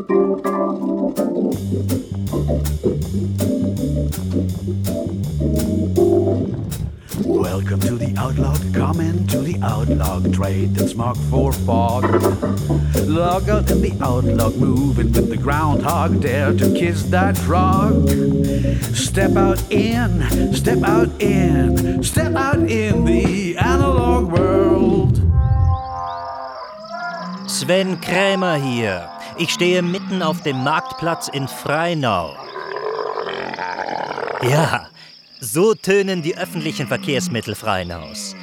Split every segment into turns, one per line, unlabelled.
Welcome to the Outlog, come into the Outlog, trade and smoke for fog. Log out in the Outlog, moving with the groundhog, dare to kiss that frog. Step out in, step out in, step out in the analog world.
Sven Krämer hier. Ich stehe mitten auf dem Marktplatz in Freinau. Ja, so tönen die öffentlichen Verkehrsmittel Freinaus.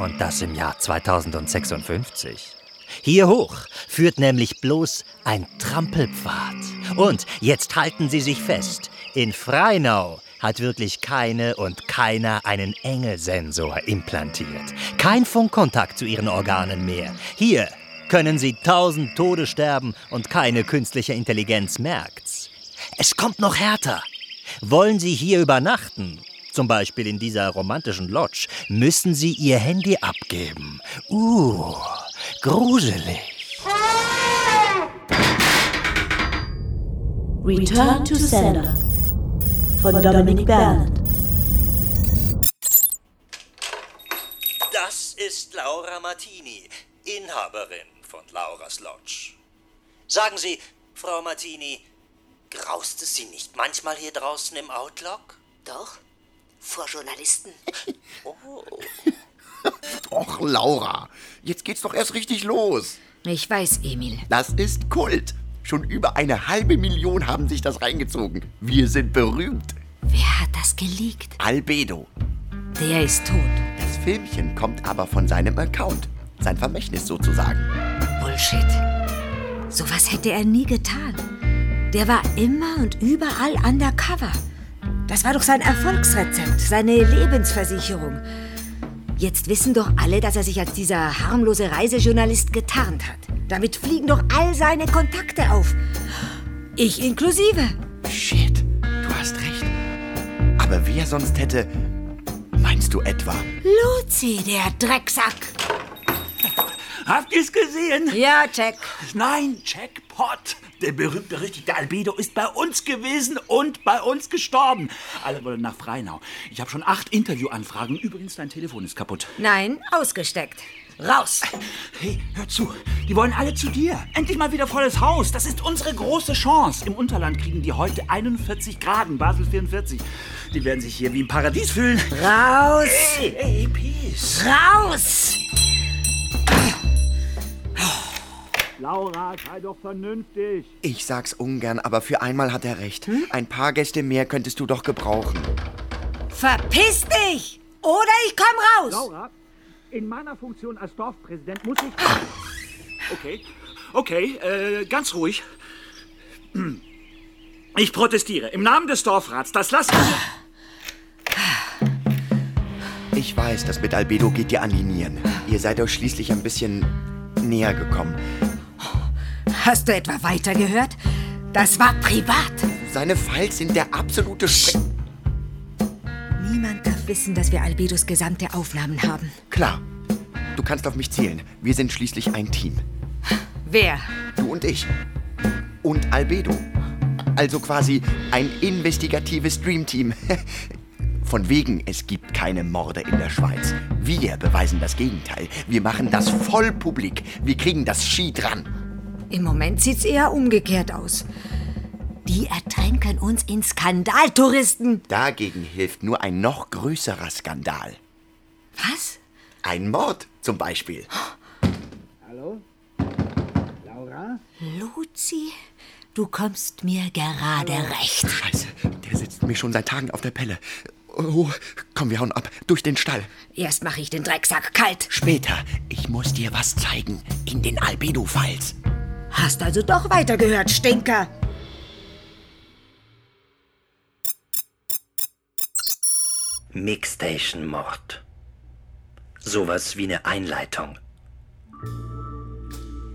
Und das im Jahr 2056. Hier hoch führt nämlich bloß ein Trampelpfad. Und jetzt halten Sie sich fest, in Freinau hat wirklich keine und keiner einen Engelsensor implantiert. Kein Funkkontakt zu Ihren Organen mehr. Hier können Sie tausend Tode sterben und keine künstliche Intelligenz merkt's. Es kommt noch härter. Wollen Sie hier übernachten, zum Beispiel in dieser romantischen Lodge, müssen Sie Ihr Handy abgeben. Uh, gruselig.
Return to Sender von Dominic Bernard.
Das ist Laura Martini, Inhaberin von Lauras Lodge. Sagen Sie, Frau Martini, graust es Sie nicht manchmal hier draußen im Outlook?
Doch, vor Journalisten.
Och, Laura, jetzt geht's doch erst richtig los.
Ich weiß, Emil.
Das ist Kult. Schon über eine halbe Million haben sich das reingezogen. Wir sind berühmt.
Wer hat das geleakt?
Albedo.
Der ist tot.
Das Filmchen kommt aber von seinem Account. Sein Vermächtnis sozusagen.
Bullshit. Sowas hätte er nie getan. Der war immer und überall undercover. Das war doch sein Erfolgsrezept, seine Lebensversicherung. Jetzt wissen doch alle, dass er sich als dieser harmlose Reisejournalist getarnt hat. Damit fliegen doch all seine Kontakte auf. Ich inklusive.
Shit, du hast recht. Aber wer sonst hätte... Meinst du etwa?
Luzi, der Drecksack.
Habt ihr's gesehen?
Ja, check.
Nein, Jackpot. Der berühmt-berüchtigte Albedo ist bei uns gewesen und bei uns gestorben. Alle wollen nach Freinau. Ich habe schon acht Interviewanfragen. Übrigens, dein Telefon ist kaputt.
Nein, ausgesteckt. Raus.
Hey, hör zu. Die wollen alle zu dir. Endlich mal wieder volles Haus. Das ist unsere große Chance. Im Unterland kriegen die heute 41 Grad, in Basel 44. Die werden sich hier wie im Paradies fühlen.
Raus.
Hey, hey, Peace.
Raus.
Laura, sei doch vernünftig.
Ich sag's ungern, aber für einmal hat er recht. Ein paar Gäste mehr könntest du doch gebrauchen.
Verpiss dich! Oder ich komm raus!
Laura, in meiner Funktion als Dorfpräsident muss ich... Okay, okay, äh, ganz ruhig. Ich protestiere. Im Namen des Dorfrats. Das lassen wir...
Ich weiß, das mit Albedo geht dir an die Nieren. Ihr seid euch schließlich ein bisschen näher gekommen.
Hast du etwa weitergehört? Das war privat.
Seine Files sind der absolute Spre
Niemand darf wissen, dass wir Albedos gesamte Aufnahmen haben.
Klar. Du kannst auf mich zählen. Wir sind schließlich ein Team.
Wer?
Du und ich. Und Albedo. Also quasi ein investigatives Dreamteam. Von wegen, es gibt keine Morde in der Schweiz. Wir beweisen das Gegenteil. Wir machen das voll publik. Wir kriegen das Ski dran.
Im Moment sieht's eher umgekehrt aus. Die ertränken uns in Skandaltouristen.
Dagegen hilft nur ein noch größerer Skandal.
Was?
Ein Mord zum Beispiel.
Hallo? Laura?
Luzi, du kommst mir gerade recht.
Scheiße, der sitzt mir schon seit Tagen auf der Pelle. Oh, komm, wir hauen ab. Durch den Stall.
Erst mache ich den Drecksack kalt.
Später. Ich muss dir was zeigen. In den Albedo-Files.
Hast also doch weitergehört, Stinker.
Mixstation-Mord. Sowas wie eine Einleitung.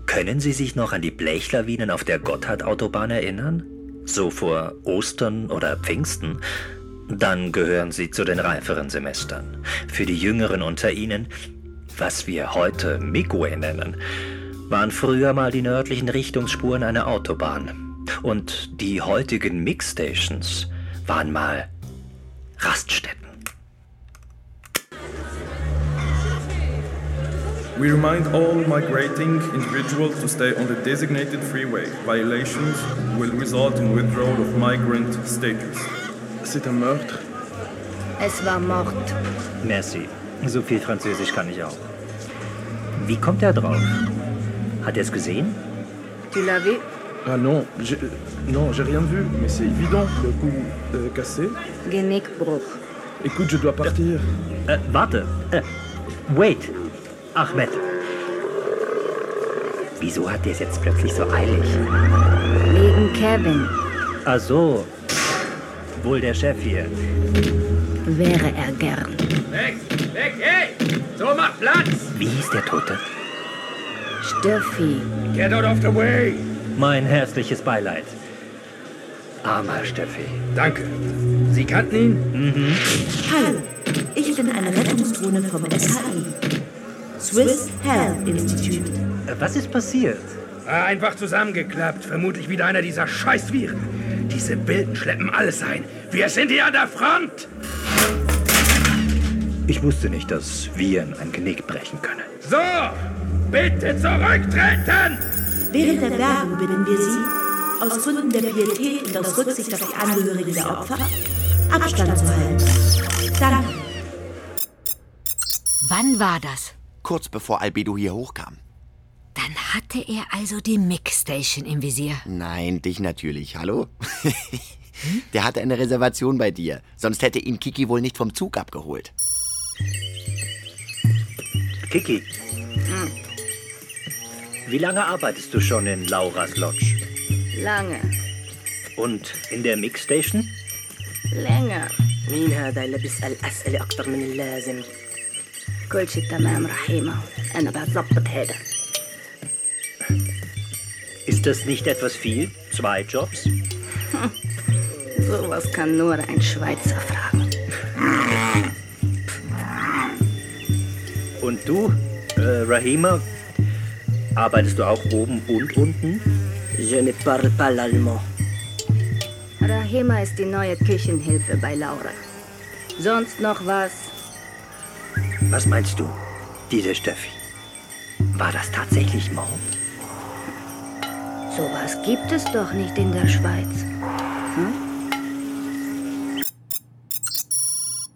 Können Sie sich noch an die Blechlawinen auf der Gotthard-Autobahn erinnern? So vor Ostern oder Pfingsten? Dann gehören Sie zu den reiferen Semestern. Für die Jüngeren unter Ihnen, was wir heute Migue nennen. waren früher mal die nördlichen Richtungsspuren einer Autobahn. Und die heutigen Mixstations waren mal Raststätten.
We remind all migrating individuals to stay on the designated freeway. Violations will result in withdrawal of migrant status.
C'est un meurtre.
Es war Mord.
Merci. So viel Französisch kann ich auch. Wie kommt er drauf? Hat er es gesehen?
Tu l'as vu?
Ah non, j'ai, non, j'ai rien vu, mais c'est évident, le coup euh, cassé.
Genickbruch.
Écoute, je dois partir.
Äh, warte. Äh, wait. Ahmed. Wieso hat er es jetzt plötzlich so eilig?
Wegen Kevin.
Ach so. Wohl der Chef hier.
Wäre er gern.
Weg, weg, hey! So, mach Platz!
Wie hieß der Tote?
Steffi.
Get out of the way!
Mein herzliches Beileid. Armer Steffi.
Danke. Sie kannten ihn?
Hallo, ich bin eine Rettungsdrohne vom SHI. Swiss Health Institute.
Äh, Was ist passiert?
Ah, Einfach zusammengeklappt. Vermutlich wieder einer dieser Scheißviren. Diese Bilden schleppen alles ein. Wir sind hier an der Front!
Ich wusste nicht, dass Viren ein Genick brechen können.
So! Bitte zurücktreten!
Während der Werbung bitten wir Sie, aus Gründen der Pietät und aus Rücksicht auf die Angehörigen der Opfer, Abstand zu halten. Danke.
Wann war das?
Kurz bevor Albedo hier hochkam.
Dann hatte er also die Mixstation im Visier.
Nein, dich natürlich. Hallo? Der hatte eine Reservation bei dir. Sonst hätte ihn Kiki wohl nicht vom Zug abgeholt.
Kiki. Wie lange arbeitest du schon in Lauras Lodge?
Lange.
Und in der Mixstation?
Länger.
مين هذا اللي بيسأل أسئلة أكتر من اللازم؟
كل شيء تمام رحيمة أنا بظبط هذا
ist das nicht etwas viel? Zwei Jobs?
Sowas kann nur ein Schweizer fragen.
Und du, äh, Rahima, arbeitest du auch oben und unten?
Je ne parle pas l'allemand.
Rahima ist die neue Küchenhilfe bei Laura. Sonst noch was?
Was meinst du, diese Steffi? War das tatsächlich Mord?
Sowas gibt es doch nicht in der Schweiz.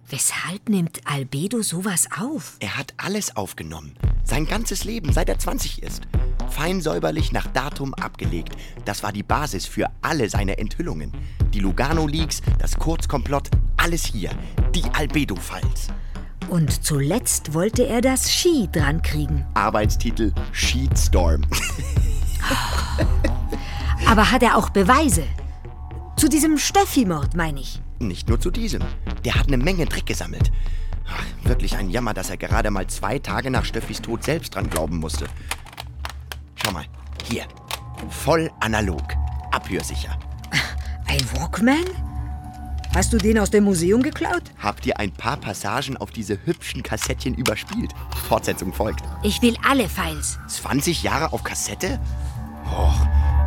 Weshalb nimmt Albedo sowas auf?
Er hat alles aufgenommen. Sein ganzes Leben, seit er 20 ist. Fein säuberlich nach Datum abgelegt. Das war die Basis für alle seine Enthüllungen. Die Lugano-Leaks, das Kurzkomplott, alles hier. Die Albedo-Files.
Und zuletzt wollte er das Ski dran kriegen.
Arbeitstitel Sheetstorm.
Aber hat er auch Beweise? Zu diesem Steffi-Mord, meine ich.
Nicht nur zu diesem. Der hat eine Menge Dreck gesammelt. Ach, wirklich ein Jammer, dass er gerade mal zwei Tage nach Steffis Tod selbst dran glauben musste. Schau mal, hier. Voll analog. Abhörsicher.
Ein Walkman? Hast du den aus dem Museum geklaut?
Habt ihr ein paar Passagen auf diese hübschen Kassettchen überspielt? Fortsetzung folgt.
Ich will alle Files.
20 Jahre auf Kassette?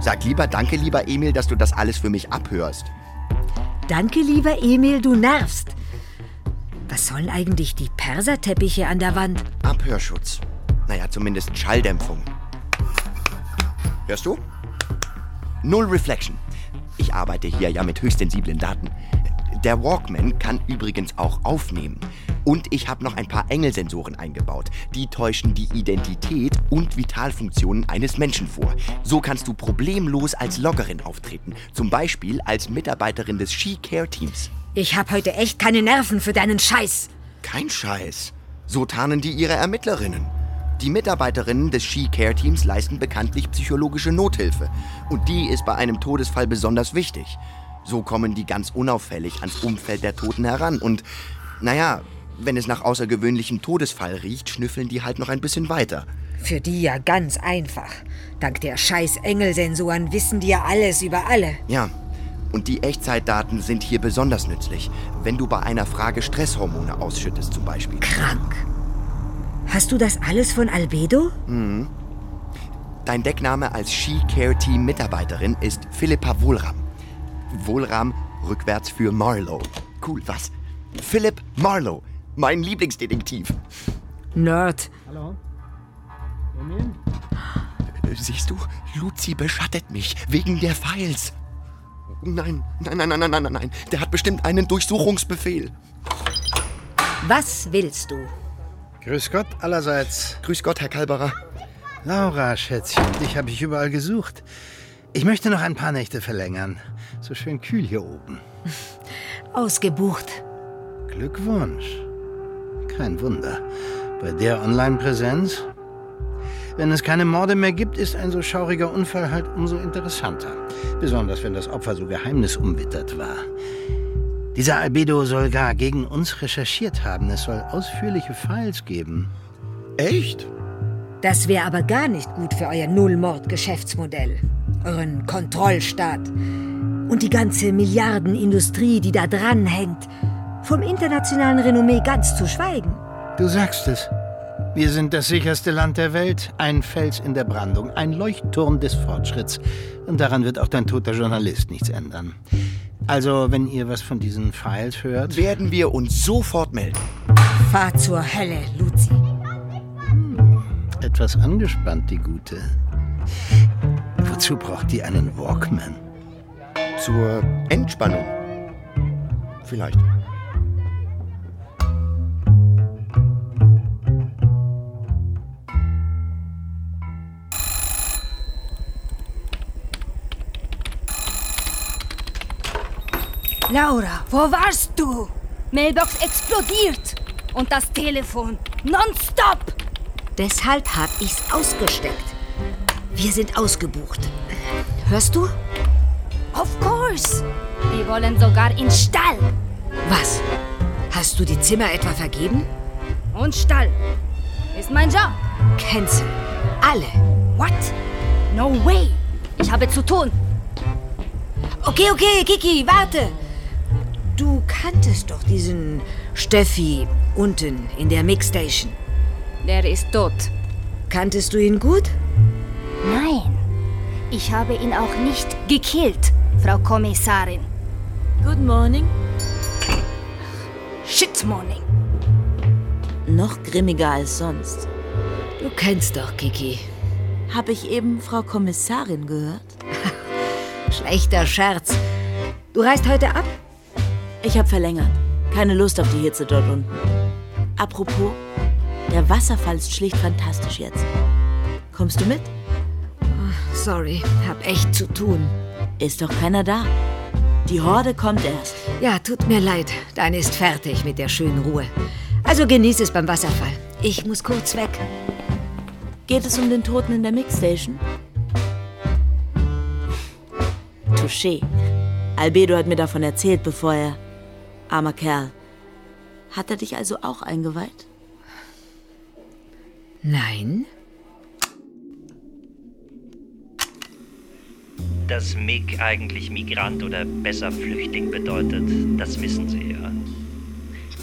Sag lieber danke, lieber Emil, dass du das alles für mich abhörst.
Danke, lieber Emil, du nervst. Was sollen eigentlich die Perserteppiche an der Wand?
Abhörschutz. Naja, zumindest Schalldämpfung. Hörst du? Null Reflection. Ich arbeite hier ja mit höchstsensiblen Daten. Der Walkman kann übrigens auch aufnehmen. Und ich habe noch ein paar Engelsensoren eingebaut. Die täuschen die Identität und Vitalfunktionen eines Menschen vor. So kannst du problemlos als Loggerin auftreten. Zum Beispiel als Mitarbeiterin des Ski-Care-Teams.
Ich hab heute echt keine Nerven für deinen Scheiß.
Kein Scheiß. So tarnen die ihre Ermittlerinnen. Die Mitarbeiterinnen des Ski-Care-Teams leisten bekanntlich psychologische Nothilfe. Und die ist bei einem Todesfall besonders wichtig. So kommen die ganz unauffällig ans Umfeld der Toten heran. Und, naja, wenn es nach außergewöhnlichem Todesfall riecht, schnüffeln die halt noch ein bisschen weiter.
Für die ja ganz einfach. Dank der scheiß Engelsensoren wissen die ja alles über alle.
Ja, und die Echtzeitdaten sind hier besonders nützlich, wenn du bei einer Frage Stresshormone ausschüttest zum Beispiel.
Krank. Hast du das alles von Albedo?
Dein Deckname als Ski-Care-Team-Mitarbeiterin ist Philippa Wohlram. Wohlram rückwärts für Marlowe. Cool, was? Philip Marlowe, mein Lieblingsdetektiv.
Nerd.
Hallo?
Siehst du, Luzi beschattet mich wegen der Files. Nein, nein, nein, nein, nein, nein, nein. Der hat bestimmt einen Durchsuchungsbefehl.
Was willst du?
Grüß Gott allerseits.
Grüß Gott, Herr Kalberer.
Laura, Schätzchen, dich habe ich überall gesucht. Ich möchte noch ein paar Nächte verlängern. So schön kühl hier oben.
Ausgebucht.
Glückwunsch. Kein Wunder. Bei der Online-Präsenz. Wenn es keine Morde mehr gibt, ist ein so schauriger Unfall halt umso interessanter. Besonders wenn das Opfer so geheimnisumwittert war. Dieser Albedo soll gar gegen uns recherchiert haben. Es soll ausführliche Files geben.
Echt?
Das wäre aber gar nicht gut für euer Nullmord-Geschäftsmodell. Euren Kontrollstaat. Und die ganze Milliardenindustrie, die da dranhängt. Vom internationalen Renommee ganz zu schweigen.
Du sagst es. Wir sind das sicherste Land der Welt, ein Fels in der Brandung, ein Leuchtturm des Fortschritts. Und daran wird auch dein toter Journalist nichts ändern. Also, wenn ihr was von diesen Files hört.
Werden wir uns sofort melden.
Fahr zur Hölle, Luzi.
Hm, etwas angespannt, die Gute. Wozu braucht die einen Walkman?
Zur Entspannung. Vielleicht.
Laura, wo warst du? Mailbox explodiert. Und das Telefon. Nonstop.
Deshalb hab ich's ausgesteckt. Wir sind ausgebucht. Hörst du?
Of course. Wir wollen sogar in Stall.
Was? Hast du die Zimmer etwa vergeben?
Und Stall. Ist mein Job.
Cancel. Alle.
What? No way. Ich habe zu tun.
Okay, okay, Kiki, warte. Du kanntest doch diesen Steffi unten in der Mixstation.
Der ist tot.
Kanntest du ihn gut?
Ich habe ihn auch nicht gekillt, Frau Kommissarin.
Good morning.
Shit morning.
Noch grimmiger als sonst.
Du kennst doch Kiki.
Habe ich eben Frau Kommissarin gehört?
Schlechter Scherz. Du reist heute ab?
Ich habe verlängert. Keine Lust auf die Hitze dort unten. Apropos, der Wasserfall ist schlicht fantastisch jetzt. Kommst du mit?
Sorry, hab echt zu tun.
Ist doch keiner da. Die Horde kommt erst.
Ja, tut mir leid. Deine ist fertig mit der schönen Ruhe. Also genieß es beim Wasserfall. Ich muss kurz weg.
Geht es um den Toten in der Mixstation? Touché. Albedo hat mir davon erzählt, bevor er. Armer Kerl. Hat er dich also auch eingeweiht?
Nein.
Dass MIG eigentlich Migrant oder besser Flüchtling bedeutet, das wissen Sie ja.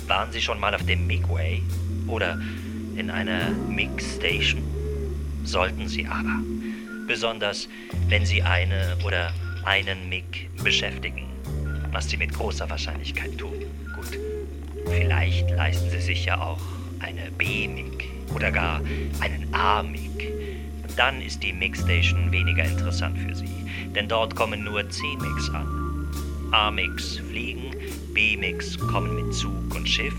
Waren Sie schon mal auf dem MIG-Way oder in einer MIG-Station? Sollten Sie aber. Besonders, wenn Sie eine oder einen MIG beschäftigen, was Sie mit großer Wahrscheinlichkeit tun. Gut, vielleicht leisten Sie sich ja auch eine B-MIG oder gar einen A-MIG. Dann ist die MIG-Station weniger interessant für Sie, denn dort kommen nur C-MIGs an. A-MIGs fliegen, B-MIGs kommen mit Zug und Schiff,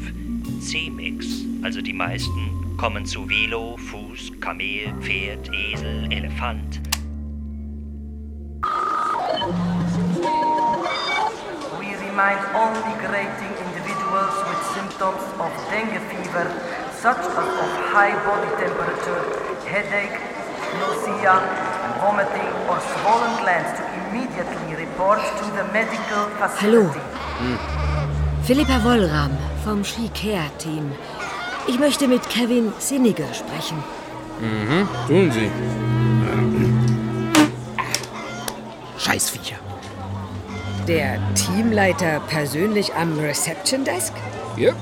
C-MIGs, also die meisten, kommen zu Velo, Fuß, Kamel, Pferd, Esel, Elefant.
We remind all migrating individuals with symptoms of dengue fever, such as of high body temperature, headache, nausea, vomiting, or swollen glands to immediately report to the medical
Hallo.
facility.
Philippa Wollram vom Ski-Care-Team. Ich möchte mit Kevin Sinniger sprechen.
Mhm, tun Sie.
Scheißviecher.
Der Teamleiter persönlich am Reception Desk?
Yep,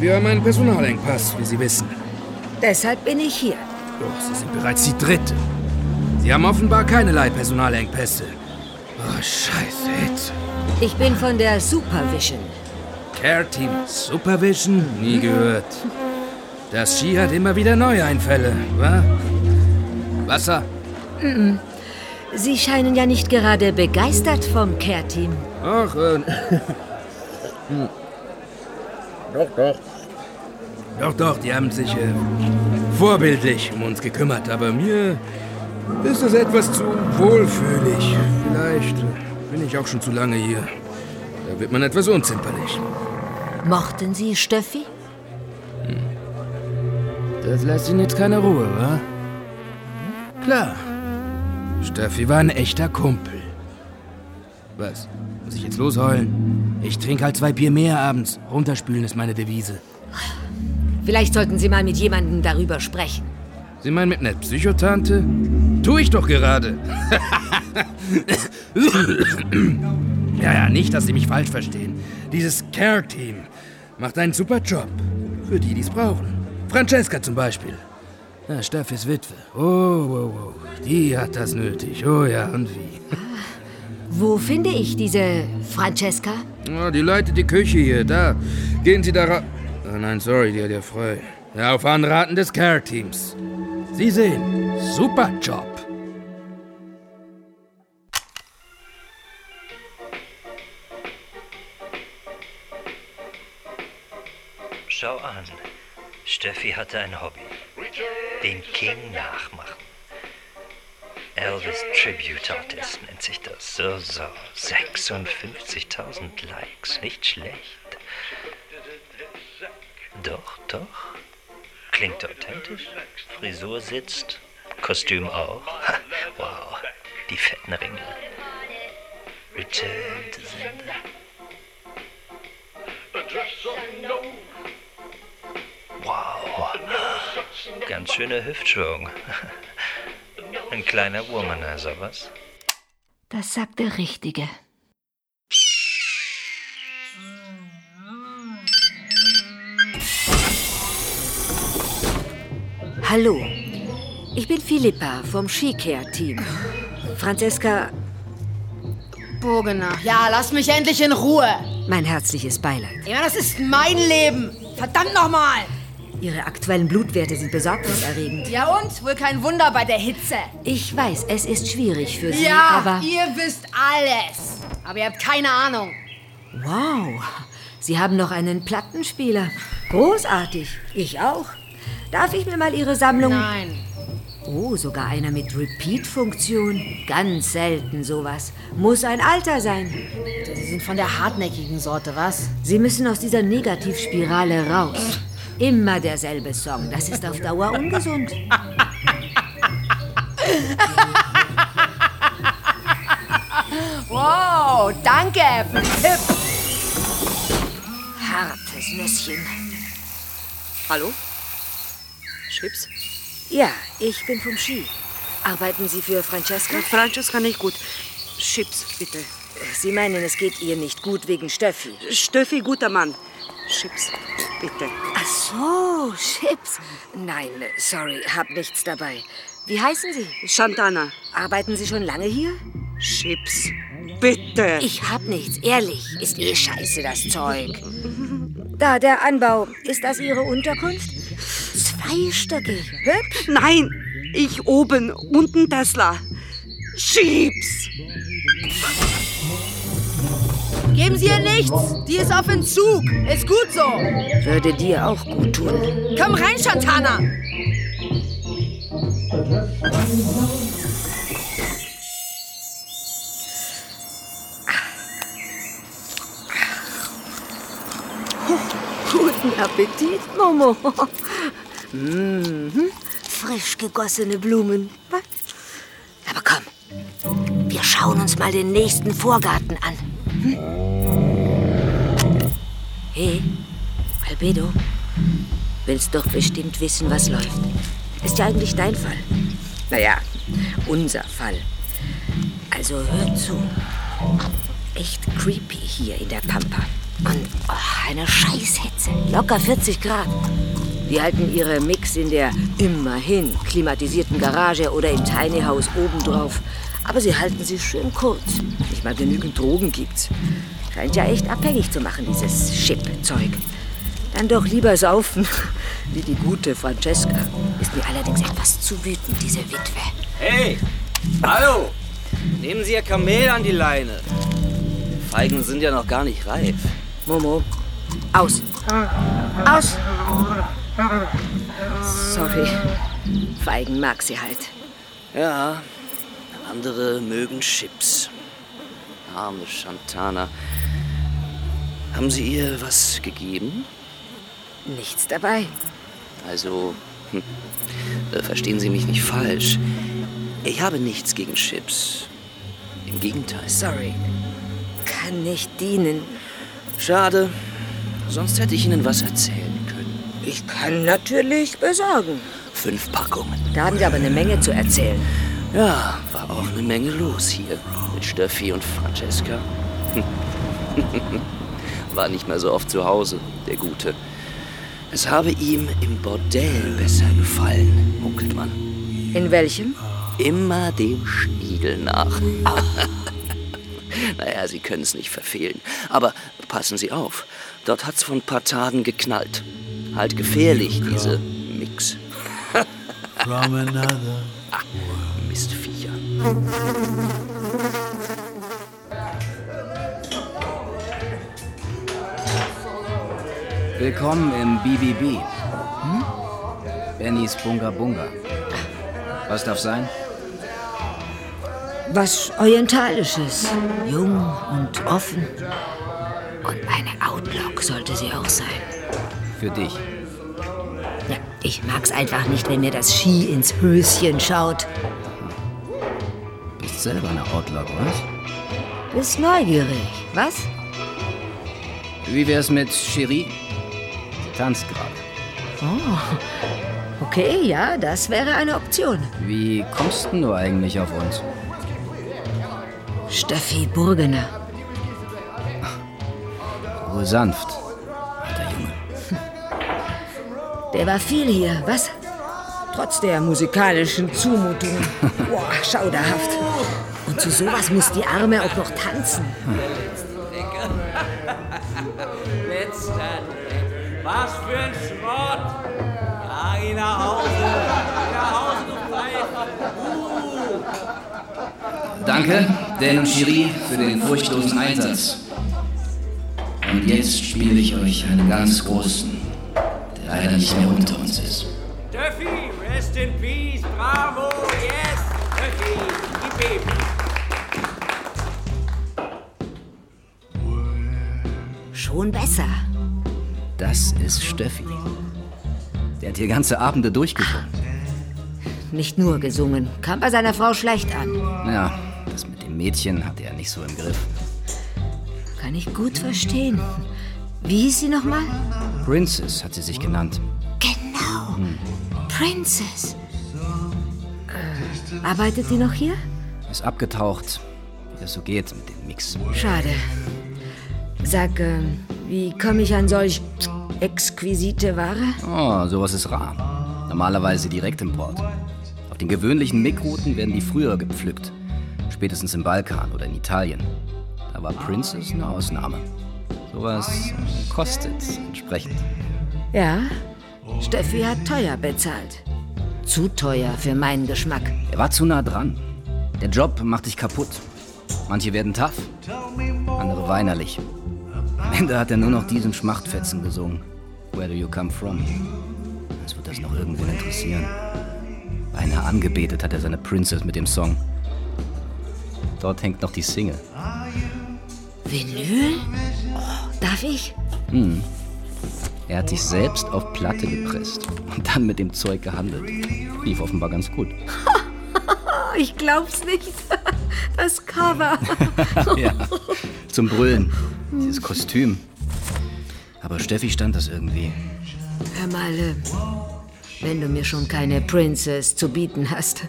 wir haben einen Personalengpass, wie Sie wissen.
Deshalb bin ich hier.
Doch, Sie sind bereits die Dritte. Sie haben offenbar keinerlei Personalengpässe. Oh, scheiße, Hit.
Ich bin von der Supervision.
Care Team Supervision? Nie gehört. Das Ski hat immer wieder neue Einfälle, wa? Wasser?
Mhm. Sie scheinen ja nicht gerade begeistert vom Care-Team.
Ach, äh. hm. Doch, doch. Doch, doch, die haben sich äh, vorbildlich um uns gekümmert, aber mir ist es etwas zu wohlfühlig. Vielleicht bin ich auch schon zu lange hier. Da wird man etwas unzimperlich.
Mochten Sie Steffi?
Hm. Das lässt Ihnen jetzt keine Ruhe, wa? Klar. Steffi war ein echter Kumpel. Was? Muss ich jetzt losheulen? Ich trinke halt zwei Bier mehr abends. Runterspülen ist meine Devise.
Vielleicht sollten Sie mal mit jemandem darüber sprechen.
Sie meinen mit einer Psychotante? Tu ich doch gerade. ja, ja, nicht, dass Sie mich falsch verstehen. Dieses Care-Team macht einen super Job. Für die, die es brauchen. Francesca zum Beispiel. Ja, Steffis Witwe. Oh, oh, oh. Die hat das nötig. Oh ja, und wie?
Wo finde ich diese Francesca?
Oh, die leitet die Küche hier. Da. Gehen Sie da ra... Nein, sorry, die hat ja frei. Ja, auf Anraten des Care-Teams. Sie sehen, super Job.
Schau an. Steffi hatte ein Hobby. Den King nachmachen. Elvis Tribute Artist nennt sich das. So, so. 56.000 Likes. Nicht schlecht. Doch, doch. Klingt authentisch. Frisur sitzt. Kostüm auch. Wow. Die fetten Ringe. Return to Sender. Wow. Ganz schöne Hüftschwung. Ein kleiner Womanizer, was?
Das sagt der Richtige. Hallo, ich bin Philippa vom Skicare-Team. Francesca.
Burgener, ja, lass mich endlich in Ruhe.
Mein herzliches Beileid.
Ja, das ist mein Leben. Verdammt nochmal.
Ihre aktuellen Blutwerte sind besorgniserregend.
Ja und? Wohl kein Wunder bei der Hitze.
Ich weiß, es ist schwierig für Sie,
ja,
aber...
ihr wisst alles. Aber ihr habt keine Ahnung.
Wow, Sie haben noch einen Plattenspieler. Großartig. Ich auch. Darf ich mir mal Ihre Sammlung...
Nein.
Oh, sogar einer mit Repeat-Funktion. Ganz selten sowas. Muss ein Alter sein.
Sie sind von der hartnäckigen Sorte, was?
Sie müssen aus dieser Negativspirale raus. Immer derselbe Song. Das ist auf Dauer ungesund.
wow, danke für den Tipp.
Hartes Nüsschen.
Hallo? Chips?
Ja, ich bin vom Ski. Arbeiten Sie für Francesca?
Francesca nicht gut. Chips, bitte.
Sie meinen, es geht ihr nicht gut wegen Steffi?
Steffi, guter Mann. Chips, bitte.
Ach so, Chips. Nein, sorry, hab nichts dabei. Wie heißen Sie?
Shantana.
Arbeiten Sie schon lange hier?
Chips, bitte.
Ich hab nichts, ehrlich. Ist eh scheiße, das Zeug. Da, der Anbau. Ist das Ihre Unterkunft? Zweistöckig. Hübsch?
Nein, ich oben. Unten Tesla. Chips.
Geben Sie ihr nichts. Die ist auf Entzug. Ist gut so.
Würde dir auch gut tun.
Komm rein, Shantana.
Guten Appetit, Momo. Mhm. Frisch gegossene Blumen. Aber komm, wir schauen uns mal den nächsten Vorgarten an. Hm? Hey, Albedo, willst doch bestimmt wissen, was läuft. Ist ja eigentlich dein Fall. Naja, unser Fall. Also hör zu. Echt creepy hier in der Pampa. Und oh, eine Scheißhitze. Locker 40 Grad. Die halten ihre Mix in der immerhin klimatisierten Garage oder im Tiny House obendrauf. Aber sie halten sie schön kurz. Nicht mal genügend Drogen gibt's. Scheint ja echt abhängig zu machen, dieses Chip-Zeug. Dann doch lieber saufen, wie die gute Francesca. Ist mir allerdings etwas zu wütend, diese Witwe.
Hey! Hallo! Nehmen Sie Ihr Kamel an die Leine. Feigen sind ja noch gar nicht reif.
Momo, aus. Aus! Sorry. Feigen mag sie halt.
Ja, andere mögen Chips. Arme Shantana. Haben Sie ihr was gegeben?
Nichts dabei.
Also, hm, verstehen Sie mich nicht falsch. Ich habe nichts gegen Chips. Im Gegenteil.
Sorry. Kann nicht dienen.
Schade. Sonst hätte ich Ihnen was erzählen können.
Ich kann natürlich besorgen.
Fünf Packungen.
Da haben Sie aber eine Menge zu erzählen.
Ja, war auch eine Menge los hier mit Steffi und Francesca. War nicht mehr so oft zu Hause, der Gute. Es habe ihm im Bordell besser gefallen, munkelt man.
In welchem?
Immer dem Schniedel nach. naja, Sie können es nicht verfehlen. Aber passen Sie auf, dort hat's vor ein paar Tagen geknallt. Halt gefährlich, diese Mix.
From another
Mistviecher.
Willkommen im BBB. Hm? Bennys Bunga Bunga. Was darf sein?
Was Orientalisches. Jung und offen. Und eine Outlook sollte sie auch sein.
Für dich.
Ja, ich mag's einfach nicht, wenn mir das Ski ins Höschen schaut.
Bist selber eine Outlook, was?
Bist neugierig, was?
Wie wär's mit Cherie? Sie tanzt gerade.
Oh, okay, ja, das wäre eine Option.
Wie kommst denn du eigentlich auf uns?
Steffi Burgener.
Ruhe sanft, alter Junge.
Der war viel hier, was? Trotz der musikalischen Zumutungen. Boah, schauderhaft. Und zu sowas muss die Arme auch noch tanzen.
Letzter. Was für ein Schrott. Ja, geh nach Hause. Geh nach Hause, du Pfeife. Uh.
Danke, Dan und Cherie, für den furchtlosen Einsatz. Und jetzt spiele ich euch einen ganz großen, der leider nicht mehr unter uns ist.
Duffy, rest in peace. Bravo, yes. Duffy, gib ihm.
Schon besser.
Das ist Steffi. Der hat hier ganze Abende durchgesungen.
Nicht nur gesungen, kam bei seiner Frau schlecht an.
Ja, Mädchen hatte er nicht so im Griff.
Kann ich gut verstehen. Wie hieß sie nochmal?
Princess hat sie sich genannt.
Genau. Princess. Äh, arbeitet sie noch hier?
Ist abgetaucht, wie das so geht mit dem Mix.
Schade. Sag, äh, wie komme ich an solch exquisite Ware?
Oh, sowas ist rar. Normalerweise Direktimport. Auf den gewöhnlichen Mickrouten werden die früher gepflückt. Spätestens im Balkan oder in Italien. Da war Princess eine Ausnahme. Sowas kostet entsprechend.
Ja, Steffi hat teuer bezahlt. Zu teuer für meinen Geschmack.
Er war zu nah dran. Der Job macht dich kaputt. Manche werden tough, andere weinerlich. Am Ende hat er nur noch diesen Schmachtfetzen gesungen. Where do you come from? Als wird das noch irgendwen interessieren. Beinahe angebetet hat er seine Princess mit dem Song. Dort hängt noch die Single.
Vinyl? Oh, darf ich?
Hm. Er hat sich selbst auf Platte gepresst und dann mit dem Zeug gehandelt. Lief offenbar ganz gut.
ich glaub's nicht. Das Cover.
ja, zum Brüllen. Dieses Kostüm. Aber Steffi stand das irgendwie.
Hör mal, äh, wenn du mir schon keine Princess zu bieten hast,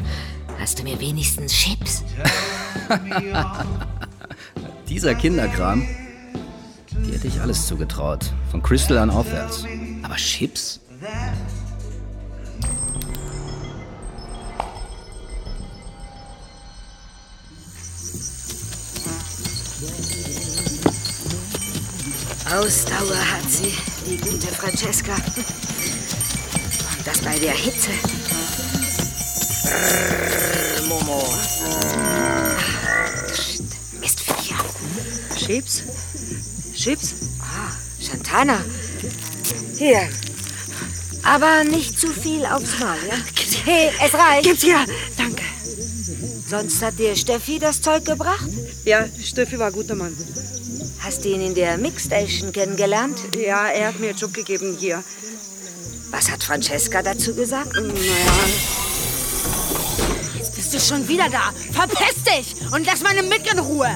hast du mir wenigstens Chips?
Dieser Kinderkram, die hätte ich alles zugetraut. Von Crystal an aufwärts. Aber Chips?
Ausdauer hat sie, die gute Francesca. Und das bei der Hitze. Brrr, Momo.
Chips? Chips?
Ah, Shantana. Hier. Aber nicht zu viel aufs Mal, ja? Hey, es reicht.
Gib's her. Danke.
Sonst hat dir Steffi das Zeug gebracht?
Ja, Steffi war ein guter Mann.
Hast du ihn in der Mixstation kennengelernt?
Ja, er hat mir einen Job gegeben hier.
Was hat Francesca dazu gesagt?
Naja,
Jetzt bist du schon wieder da. Verpiss dich und lass meine Mick in Ruhe.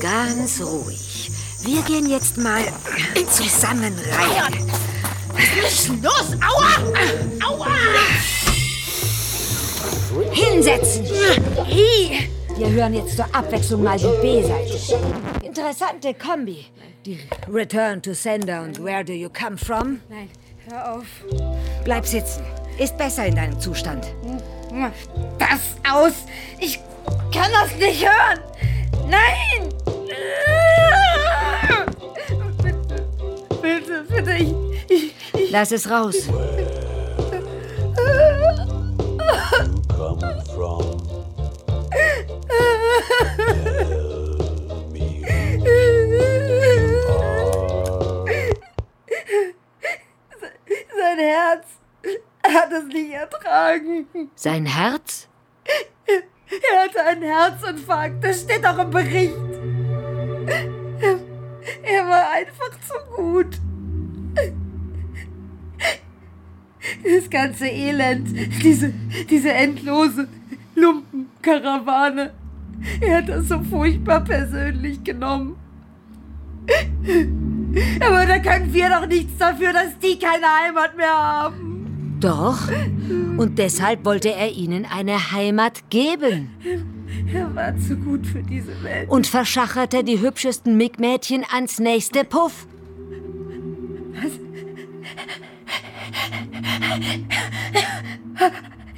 Ganz ruhig. Wir gehen jetzt mal zusammen rein.
Was ist los? Aua! Aua!
Hinsetzen! Hi. Wir hören jetzt zur Abwechslung mal die B-Seite. Interessante Kombi. Die Return to Sender und Where do you come from?
Nein, hör auf.
Bleib sitzen. Ist besser in deinem Zustand.
Das aus! Ich kann das nicht hören! Nein! Bitte, bitte, ich, ich, ich.
Lass es raus.
Sein Herz hat es nicht ertragen.
Sein Herz?
Er hatte einen Herzinfarkt. Das steht auch im Bericht. Er, er war einfach zu gut. Das ganze Elend, diese, diese endlose Lumpenkarawane. Er hat das so furchtbar persönlich genommen. Aber da können wir doch nichts dafür, dass die keine Heimat mehr haben.
Doch. Und deshalb wollte er ihnen eine Heimat geben.
Er war zu gut für diese Welt.
Und verschacherte die hübschesten Mick-Mädchen ans nächste Puff.
Was?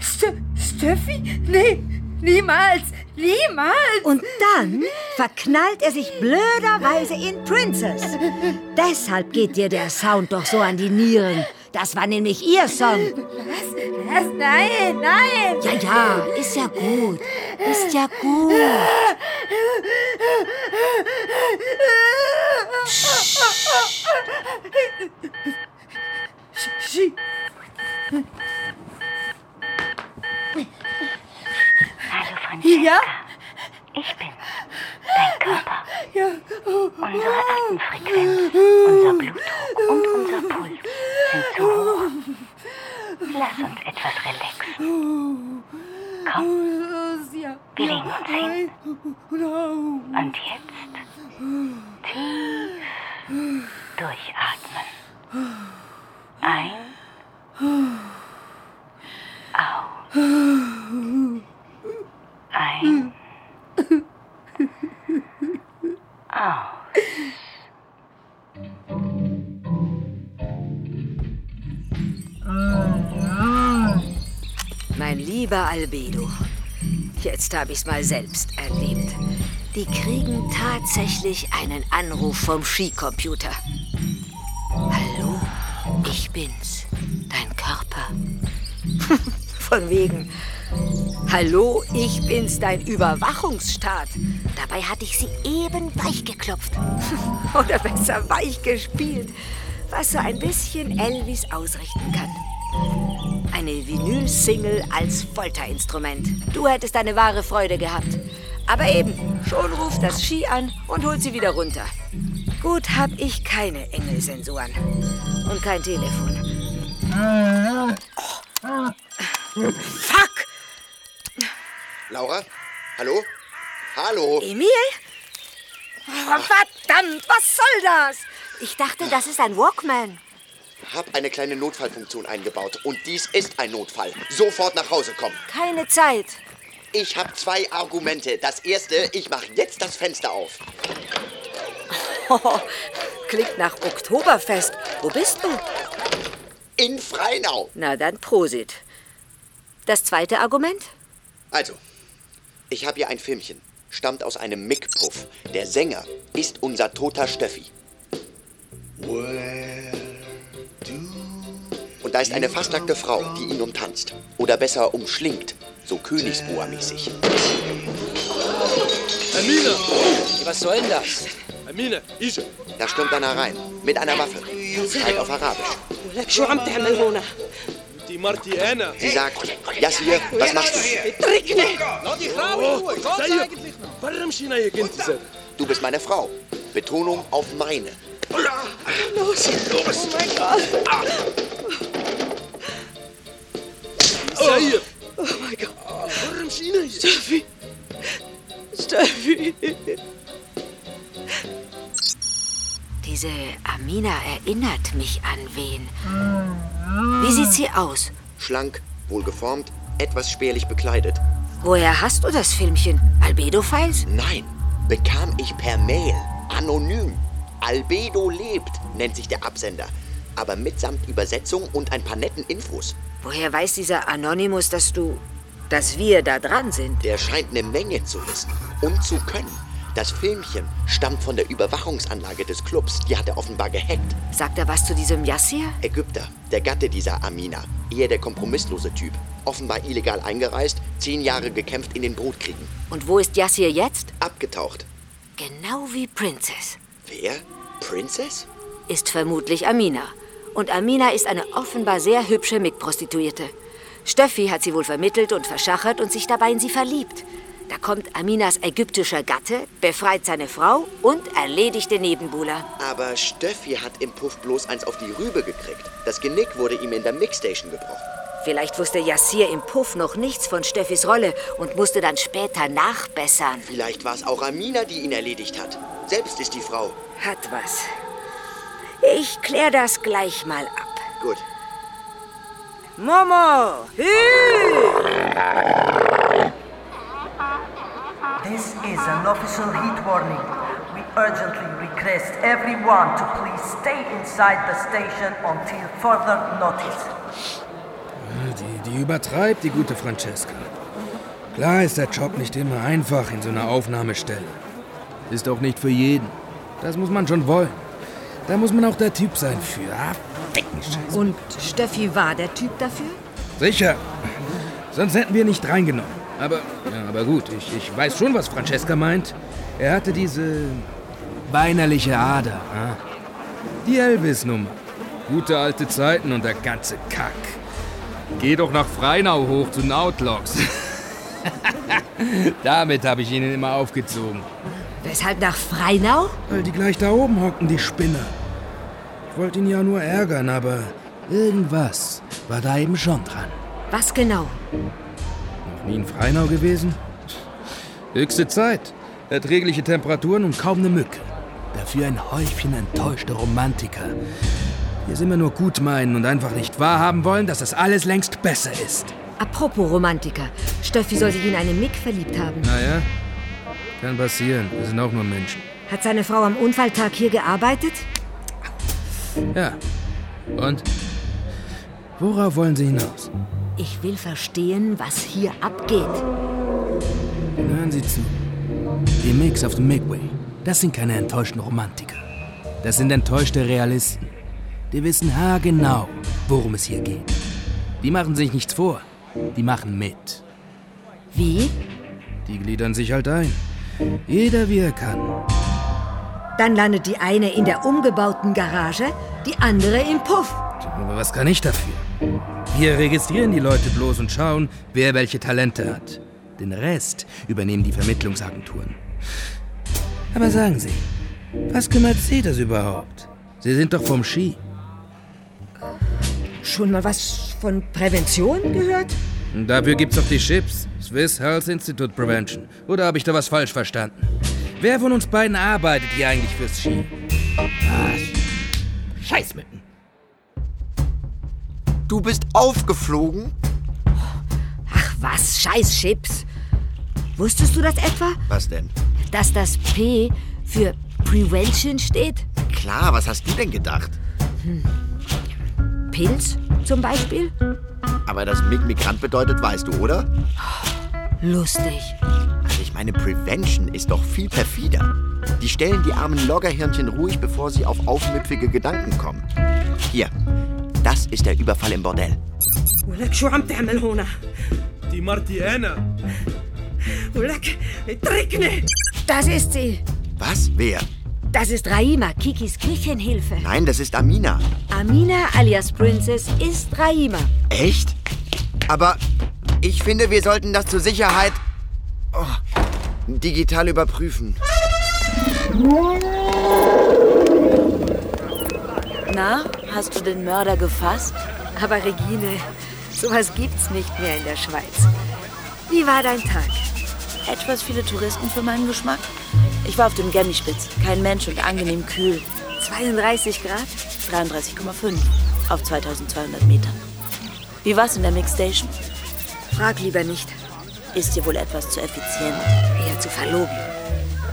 Ste Steffi? Nee, niemals, niemals.
Und dann verknallt er sich blöderweise in Princess. Deshalb geht dir der Sound doch so an die Nieren. Das war nämlich ihr Song.
Was? Was? Nein, nein.
Ja, ja, ist ja gut. Ist ja gut.
Sch
Hallo Francesca.
Ja?
Ich bin dein Körper. Unsere Atemfrequenz, unser Blutdruck und unser Puls sind zu hoch. Lass uns etwas relaxen. Komm, wir legen uns hin. Und jetzt tief durchatmen. Ein, aus. Ein.
Mein lieber Albedo, jetzt habe ich's mal selbst erlebt. Die kriegen tatsächlich einen Anruf vom Skicomputer. Hallo, ich bin's, dein Körper. Von wegen. Hallo, ich bin's, dein Überwachungsstaat. Dabei hatte ich sie eben weich geklopft. Oder besser weich gespielt. Was so ein bisschen Elvis ausrichten kann. Eine Vinyl-Single als Folterinstrument. Du hättest eine wahre Freude gehabt. Aber eben, schon ruft das Ski an und holt sie wieder runter. Gut hab ich keine Engelsensoren. Und kein Telefon. Oh. Fuck!
Laura? Hallo? Hallo?
Emil? Oh, verdammt, was soll das? Ich dachte, das ist ein Walkman.
Hab eine kleine Notfallfunktion eingebaut und dies ist ein Notfall. Sofort nach Hause kommen.
Keine Zeit.
Ich habe zwei Argumente. Das erste, ich mache jetzt das Fenster auf.
Oh, klingt nach Oktoberfest. Wo bist du?
In Freinau.
Na dann Prosit. Das zweite Argument?
Also, ich habe hier ein Filmchen. Stammt aus einem Mick-Puff. Der Sänger ist unser toter Steffi. Und da ist eine fastnackte Frau, die ihn umtanzt. Oder besser umschlingt. So Königsboa-mäßig.
Amina!
Was soll denn das?
Amina, Isha.
Da stürmt einer rein. Mit einer Waffe. Schreit auf Arabisch
die Martiana.
Sie sagt, Yassir, was machst du?
Trick
nicht! die Frau in oh, Warum hier
Du bist meine Frau. Betonung auf meine.
Los, los! Oh mein Gott!
Oh,
oh mein Gott!
Warum China hier?
Steffi! Steffi!
Diese Amina erinnert mich an wen. Sie aus?
Schlank, wohlgeformt, etwas spärlich bekleidet.
Woher hast du das Filmchen? Albedo-Files?
Nein, bekam ich per Mail. Anonym. Albedo lebt, nennt sich der Absender. Aber mitsamt Übersetzung und ein paar netten Infos.
Woher weiß dieser Anonymous, dass du. dass wir da dran sind?
Der scheint eine Menge zu wissen und zu können. Das Filmchen stammt von der Überwachungsanlage des Clubs. Die hat er offenbar gehackt.
Sagt er was zu diesem Yassir?
Ägypter, der Gatte dieser Amina. Eher der kompromisslose Typ. Offenbar illegal eingereist, zehn Jahre gekämpft in den Brutkriegen.
Und wo ist Yassir jetzt?
Abgetaucht.
Genau wie Princess.
Wer? Princess?
Ist vermutlich Amina. Und Amina ist eine offenbar sehr hübsche Mitprostituierte. Steffi hat sie wohl vermittelt und verschachert und sich dabei in sie verliebt. Da kommt Aminas ägyptischer Gatte, befreit seine Frau und erledigt den Nebenbuhler.
Aber Steffi hat im Puff bloß eins auf die Rübe gekriegt. Das Genick wurde ihm in der Mixstation gebrochen.
Vielleicht wusste Yassir im Puff noch nichts von Steffis Rolle und musste dann später nachbessern.
Vielleicht war es auch Amina, die ihn erledigt hat. Selbst ist die Frau.
Hat was. Ich klär das gleich mal ab.
Gut.
Momo! Hü!
This is an official heat warning. We urgently request everyone to please stay inside the station until further notice.
Die, die übertreibt, die gute Francesca. Klar ist der Job nicht immer einfach in so einer Aufnahmestelle. Ist auch nicht für jeden. Das muss man schon wollen. Da muss man auch der Typ sein für. Ah, Deckenscheiß.
Und Steffi war der Typ dafür?
Sicher. Sonst hätten wir nicht reingenommen. Aber, ja, aber gut, ich, ich weiß schon, was Francesca meint. Er hatte diese weinerliche Ader. Ah. Die Elvis-Nummer. Gute alte Zeiten und der ganze Kack. Geh doch nach Freinau hoch zu den Outlaws. Damit habe ich ihn immer aufgezogen.
Weshalb nach Freinau?
Weil die gleich da oben hocken, die Spinner. Ich wollte ihn ja nur ärgern, aber irgendwas war da eben schon dran.
Was genau?
Nie in Freinau gewesen? Höchste Zeit. Erträgliche Temperaturen und kaum eine Mücke. Dafür ein Häufchen enttäuschte Romantiker. Die es immer nur gut meinen und einfach nicht wahrhaben wollen, dass das alles längst besser ist.
Apropos Romantiker. Steffi soll sich in eine Mick verliebt haben.
Naja, kann passieren. Wir sind auch nur Menschen.
Hat seine Frau am Unfalltag hier gearbeitet?
Ja. Und? Worauf wollen Sie hinaus?
Ich will verstehen, was hier abgeht.
Hören Sie zu. Die Mix auf dem Midway, das sind keine enttäuschten Romantiker. Das sind enttäuschte Realisten. Die wissen haargenau, worum es hier geht. Die machen sich nichts vor. Die machen mit.
Wie?
Die gliedern sich halt ein. Jeder wie er kann.
Dann landet die eine in der umgebauten Garage, die andere im Puff.
Aber was kann ich dafür? Wir registrieren die Leute bloß und schauen, wer welche Talente hat. Den Rest übernehmen die Vermittlungsagenturen. Aber sagen Sie, was kümmert Sie das überhaupt? Sie sind doch vom Ski.
Schon mal was von Prävention gehört?
Und dafür gibt's doch die Chips. Swiss Health Institute Prevention. Oder habe ich da was falsch verstanden? Wer von uns beiden arbeitet hier eigentlich fürs Ski? Ah, Scheißmücken.
Du bist aufgeflogen?
Ach was, scheiß Chips. Wusstest du das etwa?
Was denn?
Dass das P für Prevention steht?
Klar, was hast du denn gedacht?
Hm. Pilz zum Beispiel?
Aber dass Mig Migrant bedeutet, weißt du, oder?
Lustig.
Also ich meine, Prevention ist doch viel perfider. Die stellen die armen Loggerhirnchen ruhig, bevor sie auf aufmüpfige Gedanken kommen. Hier, das ist der Überfall im Bordell.
ولك شو عم تعمل هنا؟
دي مرتي أنا
ولك اتركني
Das ist sie.
Was? Wer?
Das ist Raima, Kikis Küchenhilfe.
Nein, das ist Amina.
Amina alias Princess ist Raima.
Echt? Aber ich finde, wir sollten das zur Sicherheit oh, digital überprüfen.
Na, hast du den Mörder gefasst?
Aber Regine, sowas gibt's nicht mehr in der Schweiz. Wie war dein Tag?
Etwas viele Touristen für meinen Geschmack. Ich war auf dem Gemmispitz. Kein Mensch und angenehm kühl.
32 Grad?
33,5 auf 2200 Metern. Wie war's in der Mixstation?
Frag lieber nicht.
Ist dir wohl etwas zu effizient?
Eher zu verlogen.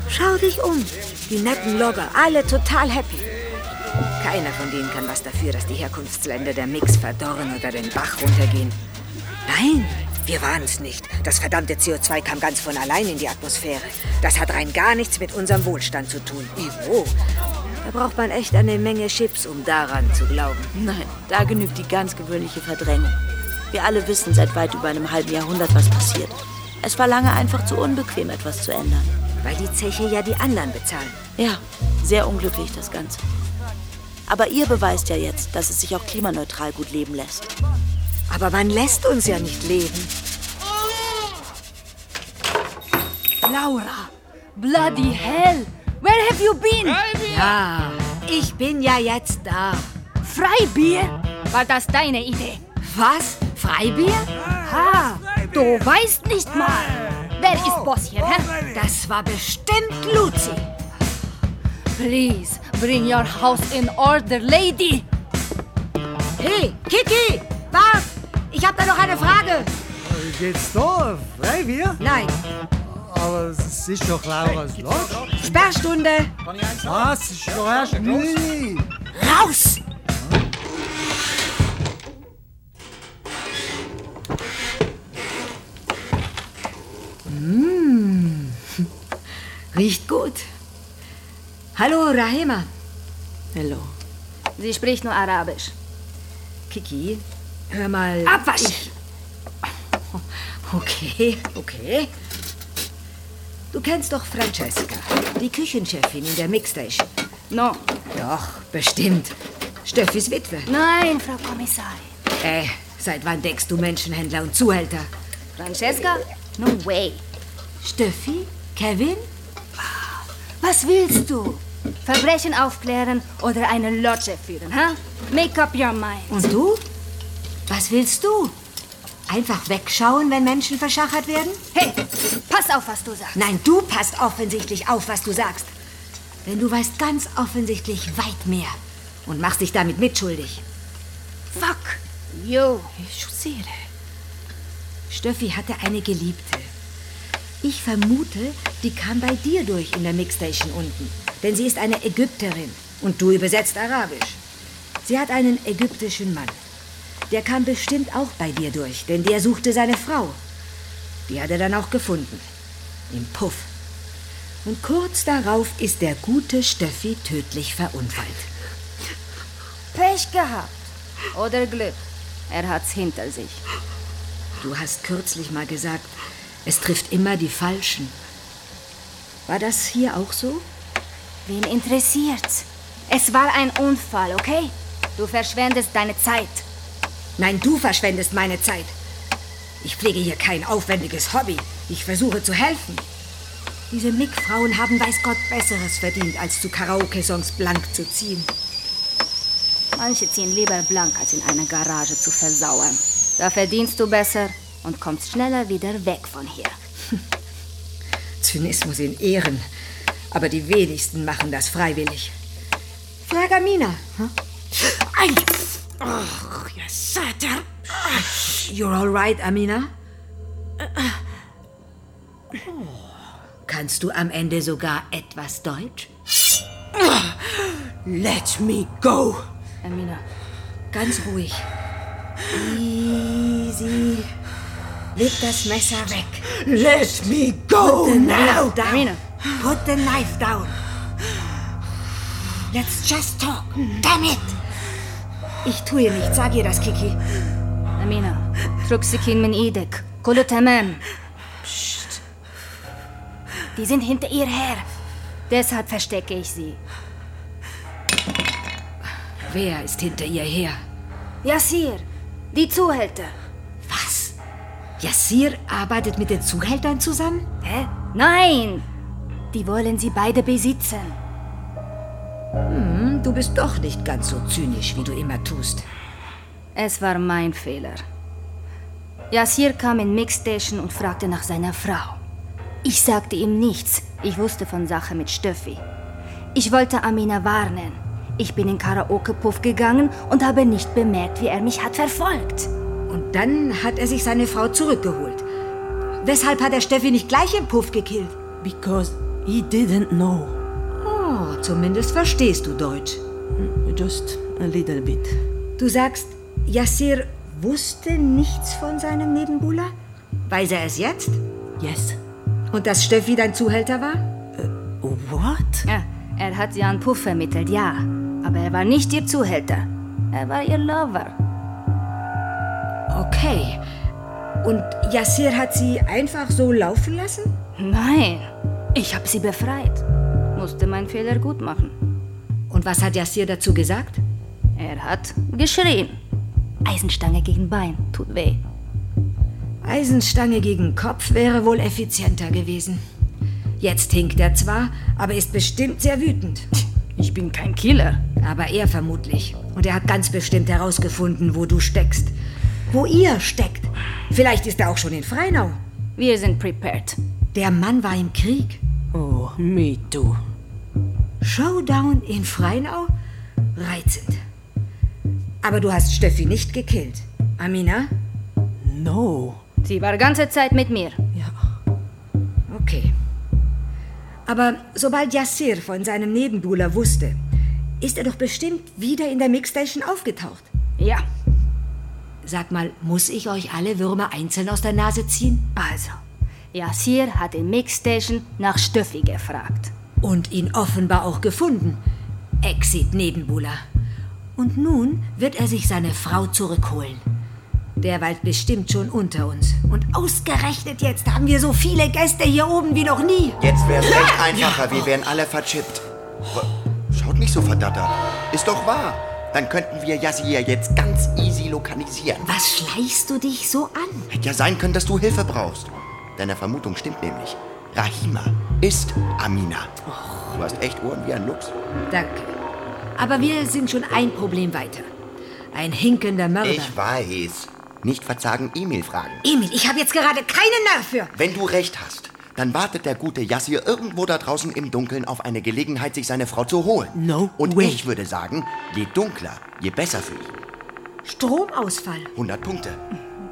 Schau dich um. Die netten Logger, alle total happy. Keiner von denen kann was dafür, dass die Herkunftsländer der Mix verdorren oder den Bach runtergehen. Nein, wir waren's nicht. Das verdammte CO2 kam ganz von allein in die Atmosphäre. Das hat rein gar nichts mit unserem Wohlstand zu tun. Ivo, da braucht man echt eine Menge Chips, um daran zu glauben.
Nein, da genügt die ganz gewöhnliche Verdrängung. Wir alle wissen seit weit über einem halben Jahrhundert, was passiert. Es war lange einfach zu unbequem, etwas zu ändern.
Weil die Zeche ja die anderen bezahlen.
Ja, sehr unglücklich das Ganze. Aber ihr beweist ja jetzt, dass es sich auch klimaneutral gut leben lässt.
Aber man lässt uns ja nicht leben.
Laura, bloody hell. Where have you been?
Ja, ich bin ja jetzt da.
Freibier? War das deine Idee?
Was? Freibier?
Ha, du weißt nicht mal. Wer ist Boss hier, hä?
Das war bestimmt Luzi.
Please, bring your house in order, lady.
Hey, Kiki, wart! Ich hab da noch eine Frage.
Geht's da? Freibier?
Nein.
Aber es ist doch Lauras Lodge.
Sperrstunde.
Was? Ist doch erst nie.
Raus! Mmh. Riecht gut. Hallo, Rahima.
Hallo.
Sie spricht nur Arabisch.
Kiki, hör mal.
Abwasch!
Ich... Okay, okay. Du kennst doch Francesca, die Küchenchefin in der Mixstation.
No.
Doch, bestimmt. Steffis Witwe.
Nein, Frau Kommissarin.
Äh, seit wann deckst du Menschenhändler und Zuhälter?
Francesca? No way.
Steffi? Kevin?
Was willst du? Verbrechen aufklären oder eine Lodge führen, ha? Make up your mind.
Und du? Was willst du? Einfach wegschauen, wenn Menschen verschachert werden?
Hey, pass auf, was du sagst.
Nein, du passt offensichtlich auf, was du sagst. Denn du weißt ganz offensichtlich weit mehr und machst dich damit mitschuldig.
Fuck you.
Ich sehe. Steffi hatte eine Geliebte. Ich vermute, die kam bei dir durch in der Mixstation unten. Denn sie ist eine Ägypterin und du übersetzt Arabisch. Sie hat einen ägyptischen Mann. Der kam bestimmt auch bei dir durch, denn der suchte seine Frau. Die hat er dann auch gefunden. Im Puff. Und kurz darauf ist der gute Steffi tödlich verunfallt.
Pech gehabt. Oder Glück. Er hat's hinter sich.
Du hast kürzlich mal gesagt, es trifft immer die Falschen. War das hier auch so?
Wen interessiert's? Es war ein Unfall, okay? Du verschwendest deine Zeit.
Nein, du verschwendest meine Zeit. Ich pflege hier kein aufwendiges Hobby. Ich versuche zu helfen. Diese Mick-Frauen haben weiß Gott Besseres verdient, als zu Karaoke-Songs blank zu ziehen.
Manche ziehen lieber blank, als in einer Garage zu versauern. Da verdienst du besser und kommst schneller wieder weg von hier.
Zynismus in Ehren. Aber die wenigsten machen das freiwillig. Frag Amina. Hm? Ei! Oh, ihr Satter! You're all right, Amina? Oh. Kannst du am Ende sogar etwas Deutsch?
Let me go.
Amina.
Ganz ruhig. Easy. Leg das Messer weg.
Let me go now.
Amina.
Put the knife down. Let's just talk. Damn it! Ich tue nichts. Sag ihr das, Kiki.
Amina, Truxikin min idek. Kulu tamam. Psst. Die sind hinter ihr her. Deshalb verstecke ich sie.
Wer ist hinter ihr her?
Yassir, die Zuhälter.
Was? Yassir arbeitet mit den Zuhältern zusammen?
Hä? Nein, die wollen sie beide besitzen.
Hm, du bist doch nicht ganz so zynisch, wie du immer tust.
Es war mein Fehler. Yassir kam in Mixstation und fragte nach seiner Frau. Ich sagte ihm nichts. Ich wusste von Sache mit Stöffi. Ich wollte Amina warnen. Ich bin in Karaoke-Puff gegangen und habe nicht bemerkt, wie er mich hat verfolgt.
Und dann hat er sich seine Frau zurückgeholt. Weshalb hat er Steffi nicht gleich im Puff gekillt?
Because he didn't know.
Oh, zumindest verstehst du Deutsch.
Just a little bit.
Du sagst, Yassir wusste nichts von seinem Nebenbuhler? Weiß er es jetzt?
Yes.
Und dass Steffi dein Zuhälter war?
What?
Ja, er hat sie an Puff vermittelt, ja. Aber er war nicht ihr Zuhälter. Er war ihr Lover.
Okay. Und Yassir hat sie einfach so laufen lassen?
Nein, ich habe sie befreit. Musste meinen Fehler gut machen.
Und was hat Yassir dazu gesagt?
Er hat geschrien. Eisenstange gegen Bein, tut weh.
Eisenstange gegen Kopf wäre wohl effizienter gewesen. Jetzt hinkt er zwar, aber ist bestimmt sehr wütend.
Ich bin kein Killer.
Aber er vermutlich. Und er hat ganz bestimmt herausgefunden, wo du steckst. Wo ihr steckt. Vielleicht ist er auch schon in Freinau.
Wir sind prepared.
Der Mann war im Krieg.
Oh, me too.
Showdown in Freinau? Reizend. Aber du hast Steffi nicht gekillt. Amina?
No.
Sie war ganze Zeit mit mir.
Ja.
Okay. Aber sobald Yassir von seinem Nebenbuhler wusste, ist er doch bestimmt wieder in der Mixstation aufgetaucht.
Ja.
Sag mal, muss ich euch alle Würmer einzeln aus der Nase ziehen?
Also, Yassir hat in Mixstation nach Stöffi gefragt.
Und ihn offenbar auch gefunden. Exit Nebenbuhler. Und nun wird er sich seine Frau zurückholen. Der Wald bestimmt schon unter uns. Und ausgerechnet jetzt haben wir so viele Gäste hier oben wie noch nie.
Jetzt wär's echt einfacher, wir wären alle verchippt. Schaut nicht so verdattert. Ist doch wahr. Dann könnten wir Yassir jetzt ganz easy lokalisieren.
Was schleichst du dich so an?
Hätte ja sein können, dass du Hilfe brauchst. Deine Vermutung stimmt nämlich. Rahima ist Amina. Du hast echt Ohren wie ein Luchs.
Danke. Aber wir sind schon ein Problem weiter. Ein hinkender Mörder.
Ich weiß. Nicht verzagen, E-Mail fragen.
Emil, ich habe jetzt gerade keinen Nerv für.
Wenn du recht hast, dann wartet der gute Yassir irgendwo da draußen im Dunkeln auf eine Gelegenheit, sich seine Frau zu holen.
No
Und
way.
ich würde sagen, je dunkler, je besser für ihn.
Stromausfall.
100 Punkte.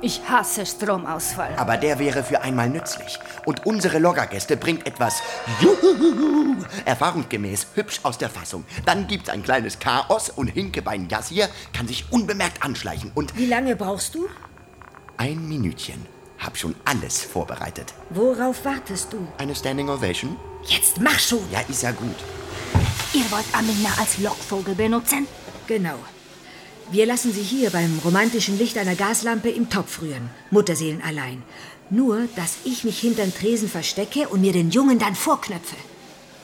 Ich hasse Stromausfall.
Aber der wäre für einmal nützlich. Und unsere Loggergäste bringt etwas Juhu, erfahrungsgemäß hübsch aus der Fassung. Dann gibt's ein kleines Chaos und Hinkebein Yassir kann sich unbemerkt anschleichen. Und
Wie lange brauchst du?
ein Minütchen. Hab schon alles vorbereitet.
Worauf wartest du?
Eine Standing Ovation?
Jetzt mach schon.
Ja, ist ja gut.
Ihr wollt Amina als Lockvogel benutzen?
Genau. Wir lassen sie hier beim romantischen Licht einer Gaslampe im Topf rühren. Mutterseelen allein. Nur, dass ich mich hinterm Tresen verstecke und mir den Jungen dann vorknöpfe.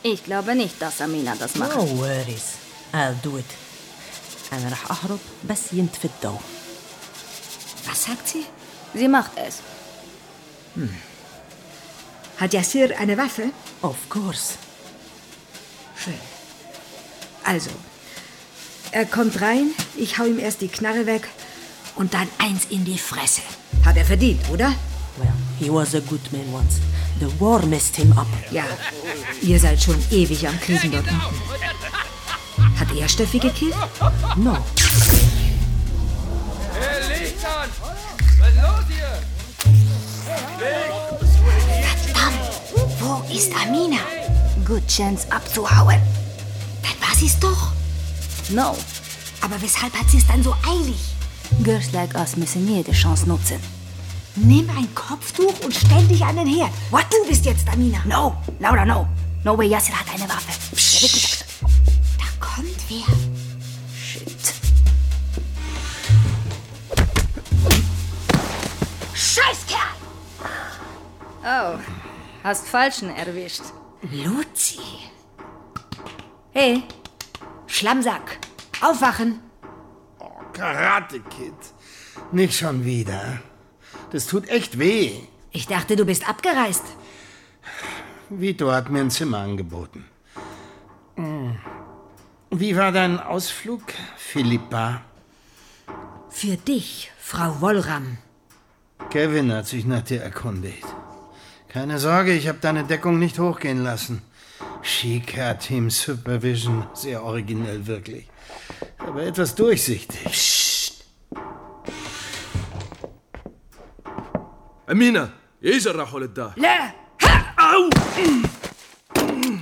Ich glaube nicht, dass Amina das macht.
No worries. I'll do it. أنا رح أهرب بس ينطفي الضوء.
Was sagt sie?
Sie macht es.
Hm. Hat Yassir eine Waffe?
Of course.
Schön. Also, er kommt rein, ich hau ihm erst die Knarre weg und dann eins in die Fresse. Hat er verdient, oder?
Well, he was a good man once. The war messed him up.
Ja, ihr seid schon ewig am Kriegen dort unten. Hat er Steffi gekillt?
No.
Hey, Licht an! Was ist los hier?
Verdammt! Wo ist Amina?
Good chance abzuhauen.
Dann war sie's doch.
No.
Aber weshalb hat sie es dann so eilig?
Girls like us müssen nie die Chance nutzen.
Nimm ein Kopftuch und stell dich an den Herd. What? Du bist jetzt Amina.
No, Laura, no. No way, Yasser hat eine Waffe. Psst.
Da kommt wer. Shit. Scheiß Kerl!
Oh, hast Falschen erwischt.
Luzi. Hey, Schlammsack, aufwachen.
Karate Kid. Nicht schon wieder. Das tut echt weh.
Ich dachte, du bist abgereist.
Vito hat mir ein Zimmer angeboten. Hm. Wie war dein Ausflug, Philippa?
Für dich, Frau Wollram.
Kevin hat sich nach dir erkundigt. Keine Sorge, ich habe deine Deckung nicht hochgehen lassen. Chica Team Supervision, sehr originell wirklich. Aber etwas durchsichtig. Psst.
أمينة إيش راح ده؟
لا
أو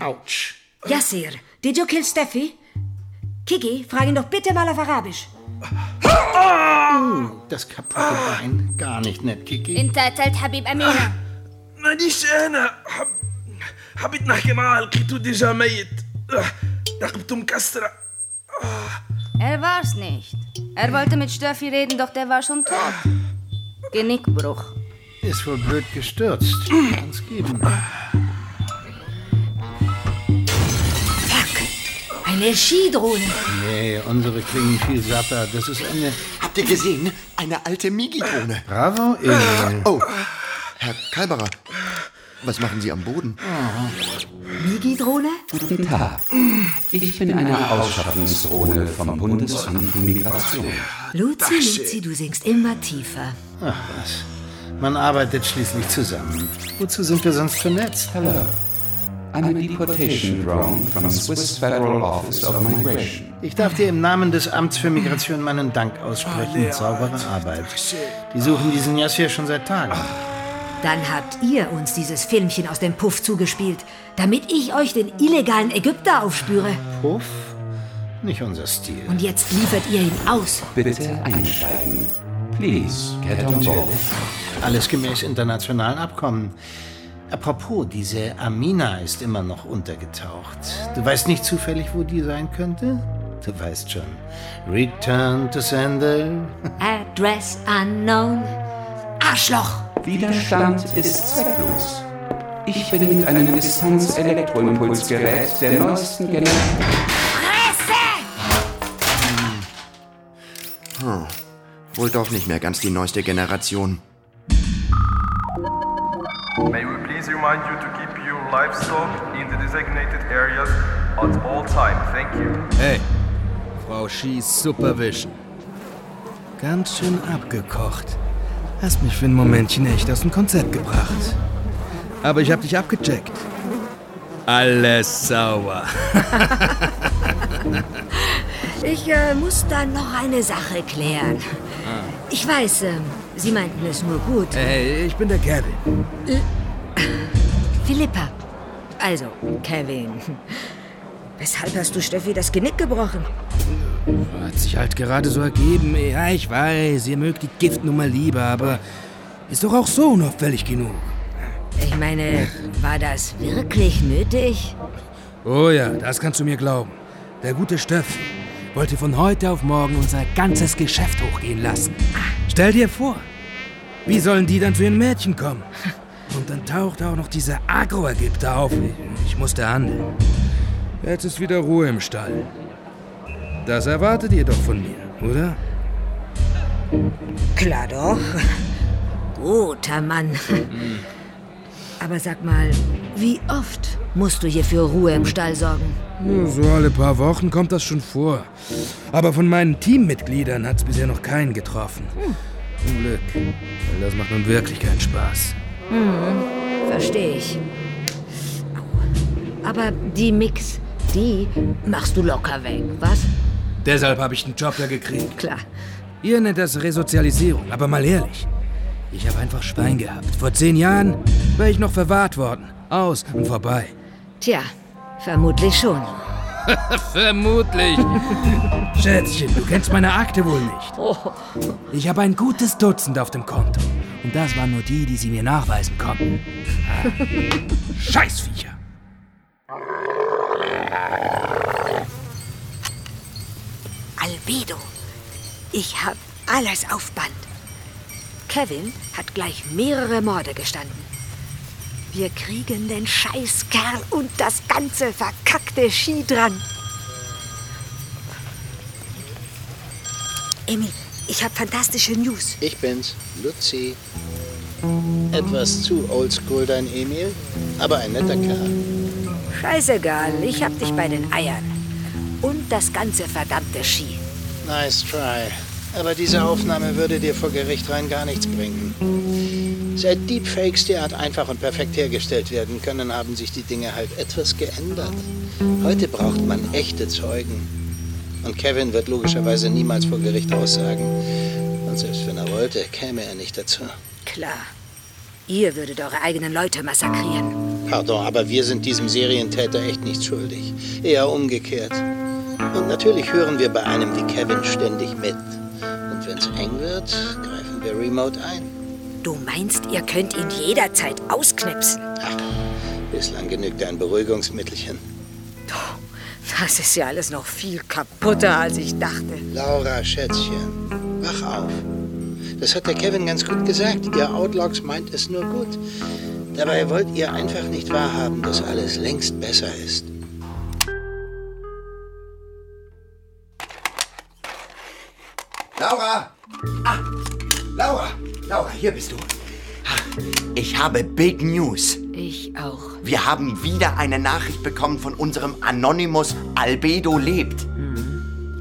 Autsch.
Yassir, did you kill Steffi? Kiki, frag ihn doch bitte mal auf Arabisch.
Uh, das kaputte Bein. Gar nicht nett, Kiki.
انت قتلت حبيب أمينة
مانيش أنا حب... حبيت نحكي معاه لقيته ديجا ميت آه، رقبته مكسرة
Er war's nicht. Er wollte mit Steffi reden, doch der war schon tot. Genickbruch.
Ist wohl blöd gestürzt. Kann's geben.
Eine Skidrohne.
Nee, unsere klingen viel satter. Das ist eine.
Habt ihr gesehen? Eine alte Migi-Drohne.
Bravo, Emil.
Oh, Herr Kalberer, was machen Sie am Boden?
Migi-Drohne?
Guten Tag. Ich bin eine Ausschaffungsdrohne vom Bundesamt für Migration.
Luzi, Luzi, du singst immer tiefer.
Ach was. Man arbeitet schließlich zusammen. Wozu sind wir sonst vernetzt?
Hello. I'm a deportation drone from Swiss Federal Office of Migration.
Ich darf dir im Namen des Amts für Migration meinen Dank aussprechen. Saubere Arbeit. Die suchen diesen Yassir schon seit Tagen.
Dann habt ihr uns dieses Filmchen aus dem Puff zugespielt, damit ich euch den illegalen Ägypter aufspüre.
Puff? Nicht unser Stil.
Und jetzt liefert ihr ihn aus.
Bitte einsteigen. Please, get on board.
Alles gemäß internationalen Abkommen. Apropos, diese Amina ist immer noch untergetaucht. Du weißt nicht zufällig, wo die sein könnte? Du weißt schon. Return to sender.
Address unknown. Arschloch!
Widerstand ist zwecklos. Ich bin mit einem Distanz-Elektroimpulsgerät der neuesten Generation.
Hm. Wohl doch nicht mehr ganz die neueste Generation.
May we please remind you to keep your livestock in the designated areas at all time. Thank you.
Hey, Frau Schieß Supervision. Ganz schön abgekocht. Hast mich für ein Momentchen echt aus dem Konzept gebracht. Aber ich hab dich abgecheckt. Alles sauer.
Ich äh, muss da noch eine Sache klären. Ich weiß, äh, Sie meinten es nur gut.
Hey, ich bin der Kevin.
Philippa. Also, Kevin. Weshalb hast du Steffi das Genick gebrochen?
Hat sich halt gerade so ergeben. Ja, ich weiß, ihr mögt die Giftnummer lieber, aber ist doch auch so völlig genug.
Ich meine, war das wirklich nötig?
Oh ja, das kannst du mir glauben. Der gute Stöff wollte von heute auf morgen unser ganzes Geschäft hochgehen lassen. Stell dir vor, wie sollen die dann zu ihren Mädchen kommen? Und dann taucht auch noch dieser Agro-Ägypter auf. Ich musste handeln. Jetzt ist wieder Ruhe im Stall. Das erwartet ihr doch von mir, oder?
Klar doch. Guter Mann. Aber sag mal, wie oft musst du hier für Ruhe im Stall sorgen?
Ja, So alle paar Wochen kommt das schon vor. Aber von meinen Teammitgliedern hat es bisher noch keinen getroffen. Zum Glück. Weil das macht nun wirklich keinen Spaß.
Hm, verstehe ich. Aber die Mix, die machst du locker weg, was?
Deshalb habe ich den Job ja gekriegt.
Klar.
Ihr nennt das Resozialisierung, aber mal ehrlich. Ich habe einfach Schwein gehabt. Vor zehn Jahren wäre ich noch verwahrt worden. Aus und vorbei.
Tja, vermutlich schon.
Vermutlich. Schätzchen, du kennst meine Akte wohl nicht. Ich habe ein gutes Dutzend auf dem Konto. Und das waren nur die, die sie mir nachweisen konnten. Ah. Scheißviecher.
Albedo. Ich hab alles auf Band. Kevin hat gleich mehrere Morde gestanden. Wir kriegen den Scheißkerl und das ganze verkackte Ski dran. Emil, ich habe fantastische News.
Ich bin's, Luzi. Etwas zu oldschool, dein Emil, aber ein netter Kerl.
Scheißegal, ich hab dich bei den Eiern. Und das ganze verdammte Ski.
Nice try. Aber diese Aufnahme würde dir vor Gericht rein gar nichts bringen. Seit Deepfakes derart einfach und perfekt hergestellt werden können, haben sich die Dinge halt etwas geändert. Heute braucht man echte Zeugen. Und Kevin wird logischerweise niemals vor Gericht aussagen. Und selbst wenn er wollte, käme er nicht dazu.
Klar. Ihr würdet eure eigenen Leute massakrieren.
Pardon, aber wir sind diesem Serientäter echt nicht schuldig. Eher umgekehrt. Und natürlich hören wir bei einem wie Kevin ständig mit. Und wenn's eng wird, greifen wir remote ein.
Du meinst, ihr könnt ihn jederzeit ausknipsen?
Ach, bislang genügt ein Beruhigungsmittelchen.
Das ist ja alles noch viel kaputter, als ich dachte.
Laura, Schätzchen, wach auf. Das hat der Kevin ganz gut gesagt. Ihr Outlaws meint es nur gut. Dabei wollt ihr einfach nicht wahrhaben, dass alles längst besser ist.
Laura! Ah, Laura! Laura, hier bist du. Ich habe Big News.
Ich auch.
Wir haben wieder eine Nachricht bekommen von unserem Anonymous Albedo lebt.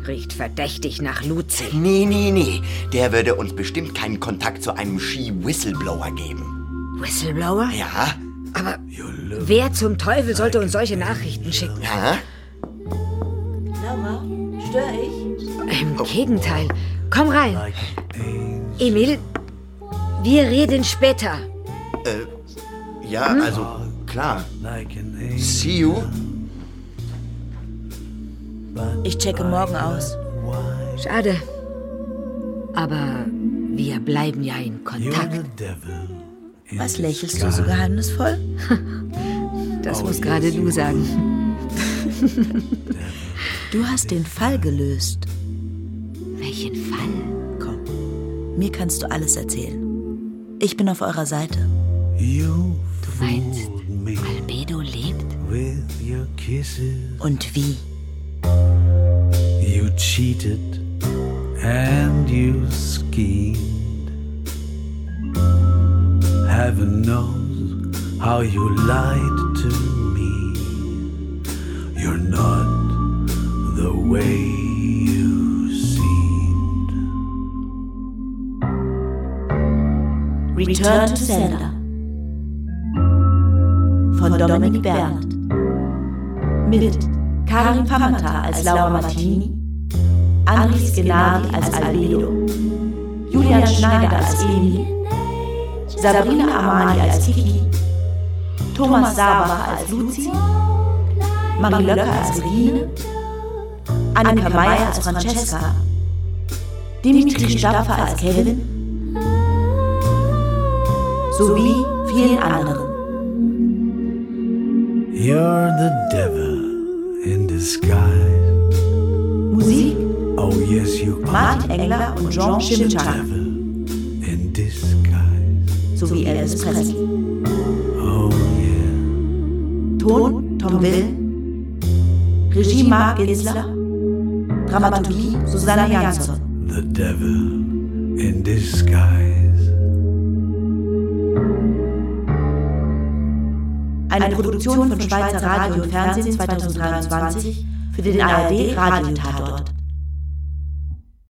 Riecht verdächtig nach Luzi.
Nee, nee, nee. Der würde uns bestimmt keinen Kontakt zu einem Ski-Whistleblower geben.
Whistleblower?
Ja?
Aber wer zum Teufel sollte uns solche Nachrichten schicken?
Ja?
Laura, störe ich?
Im Gegenteil. Komm rein. Emil, wir reden später.
Äh, ja,
Hm?
also, klar. See you.
Ich checke morgen aus.
Schade. Aber wir bleiben ja in Kontakt.
Was lächelst du so geheimnisvoll?
Das muss gerade du sagen.
Du hast den Fall gelöst.
Welchen Fall?
Komm, mir kannst du alles erzählen. Ich bin auf eurer Seite.
Du meinst, Albedo lebt?
Und wie?
You cheated and you schemed. Heaven knows how you lied to me. You're not the way you seemed.
Return to Sender von Dominik Berndt. Mit Karin Pamata als Laura Martini, Andris Genadi als Albedo, Julian Schneider als Emil, Sabrina Amani als Kiki, Thomas Sabach als Luzi, Marie Löcker als Regine, Annika Meyer als Francesca, Dimitri Stapfer als Kevin, sowie vielen anderen.
You're the devil in disguise.
Musik
Oh, yes, you are.
Martin Engler und Jean
disguise.
Sowie Elvis Presley.
Oh,
Ton Tom Will, Regie Mark Ginsler, Dramaturgie Susanne Jansson.
the devil in disguise.
Eine Produktion von Schweizer Radio und Fernsehen 2023 für den ARD Radiotatort.